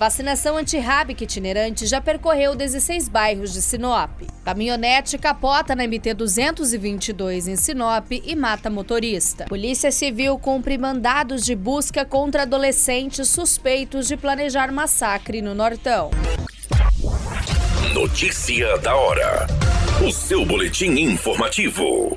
Vacinação antirrábica itinerante já percorreu 16 bairros de Sinop. Caminhonete capota na MT-222 em Sinop e mata motorista. Polícia Civil cumpre mandados de busca contra adolescentes suspeitos de planejar massacre no Nortão. Notícia da hora. O seu boletim informativo.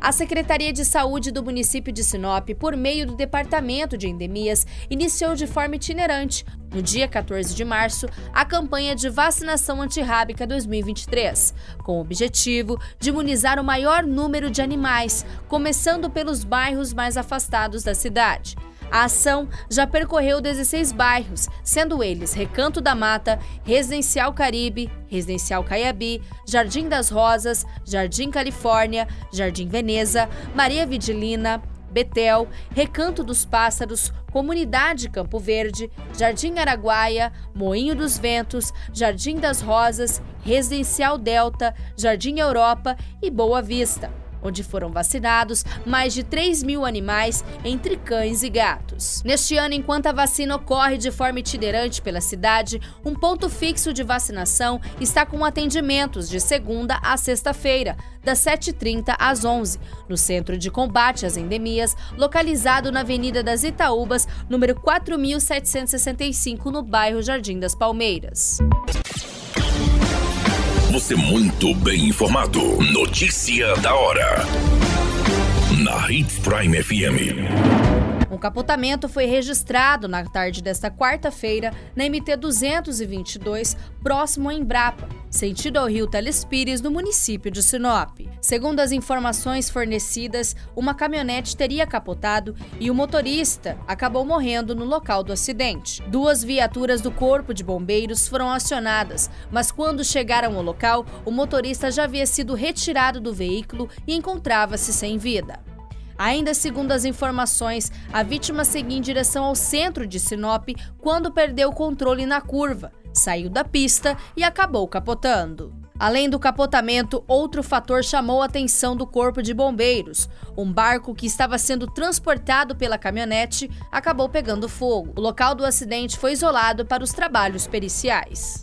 A Secretaria de Saúde do município de Sinop, por meio do Departamento de Endemias, iniciou de forma itinerante, no dia 14 de março, a campanha de vacinação antirrábica 2023, com o objetivo de imunizar o maior número de animais, começando pelos bairros mais afastados da cidade. A ação já percorreu 16 bairros, sendo eles Recanto da Mata, Residencial Caribe, Residencial Caiabi, Jardim das Rosas, Jardim Califórnia, Jardim Veneza, Maria Vidilina, Betel, Recanto dos Pássaros, Comunidade Campo Verde, Jardim Araguaia, Moinho dos Ventos, Jardim das Rosas, Residencial Delta, Jardim Europa e Boa Vista onde foram vacinados mais de 3 mil animais, entre cães e gatos. Neste ano, enquanto a vacina ocorre de forma itinerante pela cidade, um ponto fixo de vacinação está com atendimentos de segunda a sexta-feira, das 7h30 às 11 no Centro de Combate às Endemias, localizado na Avenida das Itaúbas, número 4765, no bairro Jardim das Palmeiras. Você muito bem informado. Notícia da hora. Na Hits Prime FM. Um capotamento foi registrado na tarde desta quarta-feira na MT 222, próximo a Embrapa, sentido ao rio Telespires, no município de Sinop. Segundo as informações fornecidas, uma caminhonete teria capotado e o motorista acabou morrendo no local do acidente. Duas viaturas do Corpo de Bombeiros foram acionadas, mas quando chegaram ao local, o motorista já havia sido retirado do veículo e encontrava-se sem vida. Ainda segundo as informações, a vítima seguia em direção ao centro de Sinop quando perdeu o controle na curva, saiu da pista e acabou capotando. Além do capotamento, outro fator chamou a atenção do Corpo de Bombeiros. Um barco que estava sendo transportado pela caminhonete acabou pegando fogo. O local do acidente foi isolado para os trabalhos periciais.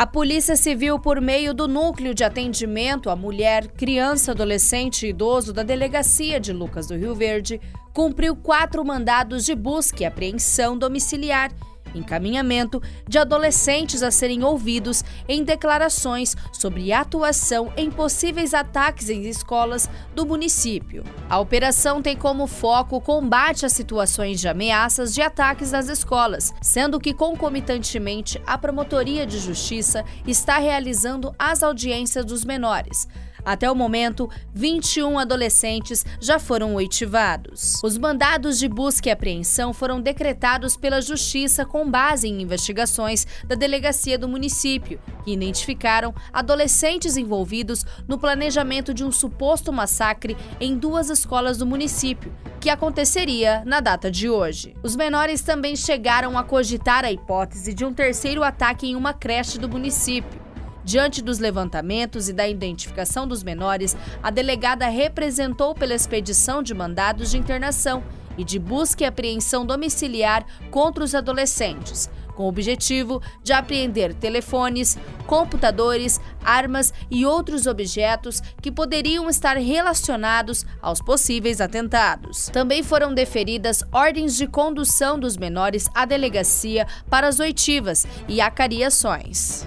A Polícia Civil, por meio do Núcleo de Atendimento à Mulher, Criança, Adolescente e Idoso da Delegacia de Lucas do Rio Verde, cumpriu quatro mandados de busca e apreensão domiciliar encaminhamento de adolescentes a serem ouvidos em declarações sobre atuação em possíveis ataques em escolas do município. A operação tem como foco o combate a situações de ameaças de ataques nas escolas, sendo que concomitantemente a Promotoria de Justiça está realizando as audiências dos menores. Até o momento, 21 adolescentes já foram oitivados. Os mandados de busca e apreensão foram decretados pela Justiça com base em investigações da delegacia do município, que identificaram adolescentes envolvidos no planejamento de um suposto massacre em duas escolas do município, que aconteceria na data de hoje. Os menores também chegaram a cogitar a hipótese de um terceiro ataque em uma creche do município. Diante dos levantamentos e da identificação dos menores, a delegada representou pela expedição de mandados de internação e de busca e apreensão domiciliar contra os adolescentes com o objetivo de apreender telefones, computadores, armas e outros objetos que poderiam estar relacionados aos possíveis atentados. Também foram deferidas ordens de condução dos menores à delegacia para as oitivas e acariações.